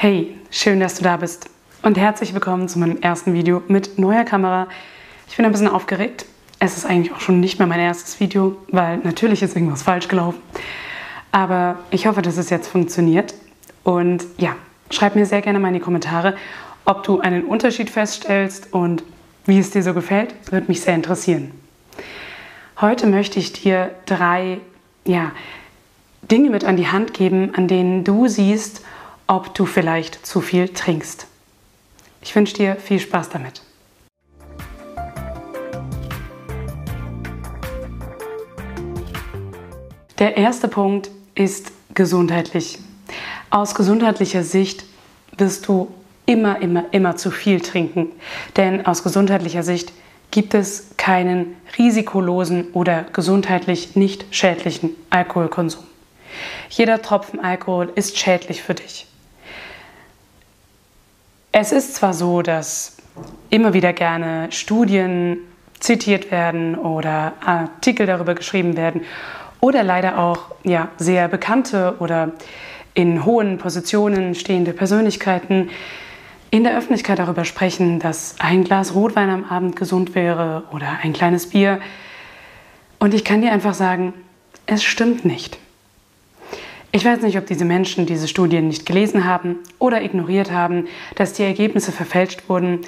Hey, schön, dass du da bist und herzlich willkommen zu meinem ersten Video mit neuer Kamera. Ich bin ein bisschen aufgeregt. Es ist eigentlich auch schon nicht mehr mein erstes Video, weil natürlich ist irgendwas falsch gelaufen. Aber ich hoffe, dass es jetzt funktioniert. Und ja, schreib mir sehr gerne mal in die Kommentare, ob du einen Unterschied feststellst und wie es dir so gefällt. Würde mich sehr interessieren. Heute möchte ich dir drei ja, Dinge mit an die Hand geben, an denen du siehst, ob du vielleicht zu viel trinkst. Ich wünsche dir viel Spaß damit. Der erste Punkt ist gesundheitlich. Aus gesundheitlicher Sicht wirst du immer, immer, immer zu viel trinken. Denn aus gesundheitlicher Sicht gibt es keinen risikolosen oder gesundheitlich nicht schädlichen Alkoholkonsum. Jeder Tropfen Alkohol ist schädlich für dich. Es ist zwar so, dass immer wieder gerne Studien zitiert werden oder Artikel darüber geschrieben werden oder leider auch ja, sehr bekannte oder in hohen Positionen stehende Persönlichkeiten in der Öffentlichkeit darüber sprechen, dass ein Glas Rotwein am Abend gesund wäre oder ein kleines Bier. Und ich kann dir einfach sagen, es stimmt nicht. Ich weiß nicht, ob diese Menschen diese Studien nicht gelesen haben oder ignoriert haben, dass die Ergebnisse verfälscht wurden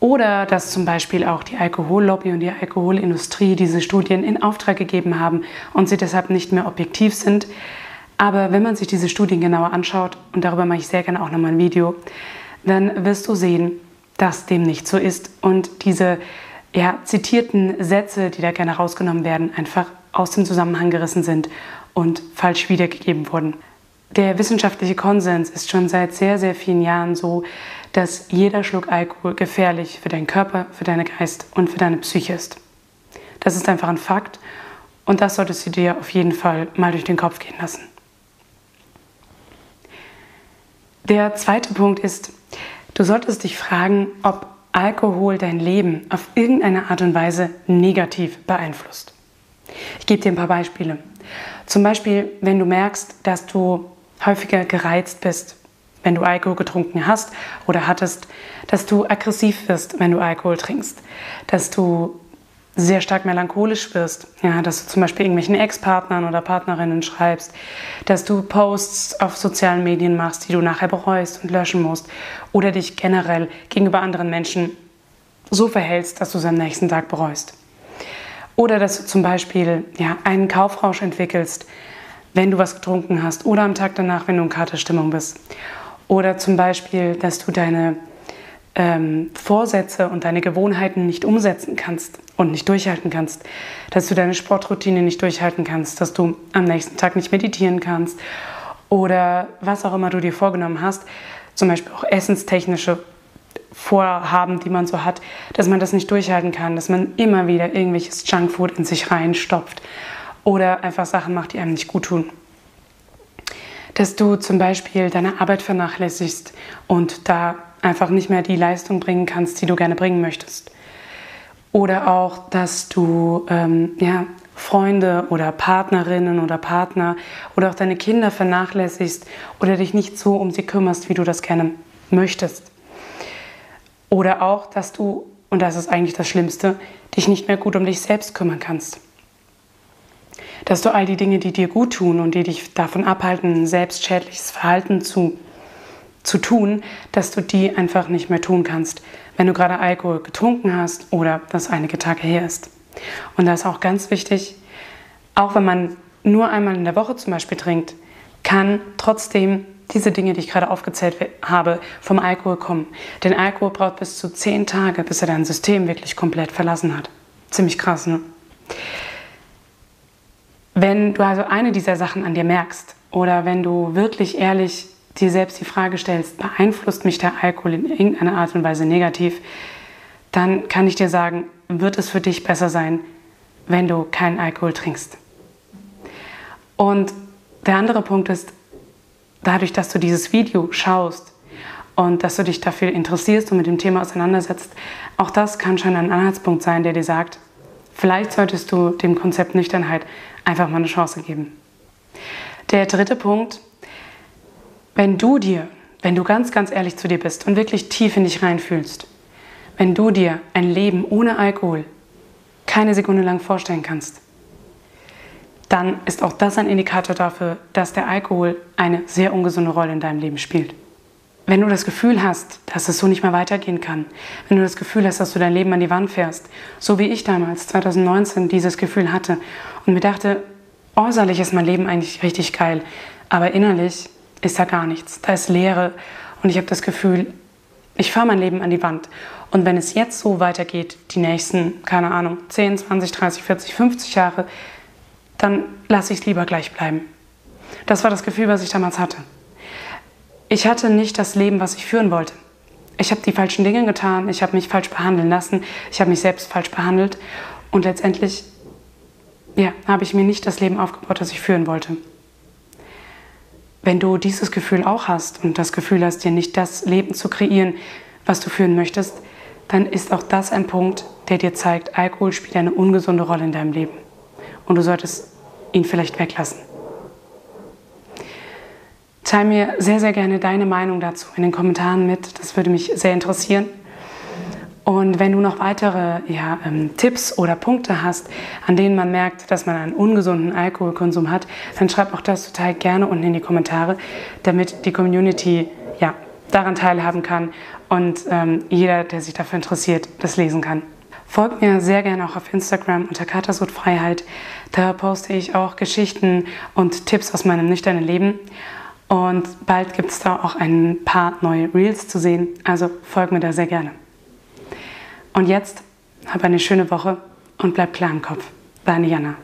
oder dass zum Beispiel auch die Alkohollobby und die Alkoholindustrie diese Studien in Auftrag gegeben haben und sie deshalb nicht mehr objektiv sind. Aber wenn man sich diese Studien genauer anschaut, und darüber mache ich sehr gerne auch nochmal ein Video, dann wirst du sehen, dass dem nicht so ist und diese ja, zitierten Sätze, die da gerne rausgenommen werden, einfach aus dem Zusammenhang gerissen sind und falsch wiedergegeben wurden. Der wissenschaftliche Konsens ist schon seit sehr, sehr vielen Jahren so, dass jeder Schluck Alkohol gefährlich für deinen Körper, für deinen Geist und für deine Psyche ist. Das ist einfach ein Fakt und das solltest du dir auf jeden Fall mal durch den Kopf gehen lassen. Der zweite Punkt ist, du solltest dich fragen, ob Alkohol dein Leben auf irgendeine Art und Weise negativ beeinflusst. Ich gebe dir ein paar Beispiele. Zum Beispiel, wenn du merkst, dass du häufiger gereizt bist, wenn du Alkohol getrunken hast oder hattest, dass du aggressiv wirst, wenn du Alkohol trinkst, dass du sehr stark melancholisch wirst, ja, dass du zum Beispiel irgendwelchen Ex-Partnern oder Partnerinnen schreibst, dass du Posts auf sozialen Medien machst, die du nachher bereust und löschen musst oder dich generell gegenüber anderen Menschen so verhältst, dass du es am nächsten Tag bereust. Oder dass du zum Beispiel ja, einen Kaufrausch entwickelst, wenn du was getrunken hast oder am Tag danach, wenn du in Katerstimmung bist. Oder zum Beispiel, dass du deine ähm, Vorsätze und deine Gewohnheiten nicht umsetzen kannst und nicht durchhalten kannst. Dass du deine Sportroutine nicht durchhalten kannst, dass du am nächsten Tag nicht meditieren kannst oder was auch immer du dir vorgenommen hast. Zum Beispiel auch essenstechnische Vorhaben, die man so hat, dass man das nicht durchhalten kann, dass man immer wieder irgendwelches Junkfood in sich reinstopft oder einfach Sachen macht, die einem nicht gut tun. Dass du zum Beispiel deine Arbeit vernachlässigst und da einfach nicht mehr die Leistung bringen kannst, die du gerne bringen möchtest. Oder auch, dass du ähm, ja, Freunde oder Partnerinnen oder Partner oder auch deine Kinder vernachlässigst oder dich nicht so um sie kümmerst, wie du das gerne möchtest. Oder auch, dass du, und das ist eigentlich das Schlimmste, dich nicht mehr gut um dich selbst kümmern kannst. Dass du all die Dinge, die dir gut tun und die dich davon abhalten, selbstschädliches Verhalten zu, zu tun, dass du die einfach nicht mehr tun kannst, wenn du gerade Alkohol getrunken hast oder das einige Tage her ist. Und da ist auch ganz wichtig, auch wenn man nur einmal in der Woche zum Beispiel trinkt, kann trotzdem diese Dinge, die ich gerade aufgezählt habe, vom Alkohol kommen. Denn Alkohol braucht bis zu zehn Tage, bis er dein System wirklich komplett verlassen hat. Ziemlich krass, ne? Wenn du also eine dieser Sachen an dir merkst oder wenn du wirklich ehrlich dir selbst die Frage stellst, beeinflusst mich der Alkohol in irgendeiner Art und Weise negativ, dann kann ich dir sagen, wird es für dich besser sein, wenn du keinen Alkohol trinkst. Und der andere Punkt ist, dadurch, dass du dieses Video schaust und dass du dich dafür interessierst und mit dem Thema auseinandersetzt, auch das kann schon ein Anhaltspunkt sein, der dir sagt, vielleicht solltest du dem Konzept Nüchternheit einfach mal eine Chance geben. Der dritte Punkt, wenn du dir wenn du ganz, ganz ehrlich zu dir bist und wirklich tief in dich reinfühlst, wenn du dir ein Leben ohne Alkohol keine Sekunde lang vorstellen kannst, dann ist auch das ein Indikator dafür, dass der Alkohol eine sehr ungesunde Rolle in deinem Leben spielt. Wenn du das Gefühl hast, dass es so nicht mehr weitergehen kann, wenn du das Gefühl hast, dass du dein Leben an die Wand fährst, so wie ich damals 2019 dieses Gefühl hatte und mir dachte, äußerlich ist mein Leben eigentlich richtig geil, aber innerlich ist da gar nichts, da ist Leere und ich habe das Gefühl, ich fahre mein Leben an die Wand. Und wenn es jetzt so weitergeht, die nächsten, keine Ahnung, 10, 20, 30, 40, 50 Jahre, dann lasse ich es lieber gleich bleiben. Das war das Gefühl, was ich damals hatte. Ich hatte nicht das Leben, was ich führen wollte. Ich habe die falschen Dinge getan, ich habe mich falsch behandeln lassen, ich habe mich selbst falsch behandelt und letztendlich ja, habe ich mir nicht das Leben aufgebaut, das ich führen wollte. Wenn du dieses Gefühl auch hast und das Gefühl hast, dir nicht das Leben zu kreieren, was du führen möchtest, dann ist auch das ein Punkt, der dir zeigt, Alkohol spielt eine ungesunde Rolle in deinem Leben und du solltest ihn vielleicht weglassen. Teil mir sehr, sehr gerne deine Meinung dazu in den Kommentaren mit. Das würde mich sehr interessieren. Und wenn du noch weitere ja, ähm, Tipps oder Punkte hast, an denen man merkt, dass man einen ungesunden Alkoholkonsum hat, dann schreib auch das total gerne unten in die Kommentare, damit die Community ja, daran teilhaben kann und ähm, jeder, der sich dafür interessiert, das lesen kann. Folgt mir sehr gerne auch auf Instagram unter Katersudfreiheit. Da poste ich auch Geschichten und Tipps aus meinem nüchternen Leben. Und bald gibt es da auch ein paar neue Reels zu sehen. Also folgt mir da sehr gerne. Und jetzt hab eine schöne Woche und bleib klar im Kopf. Deine Jana.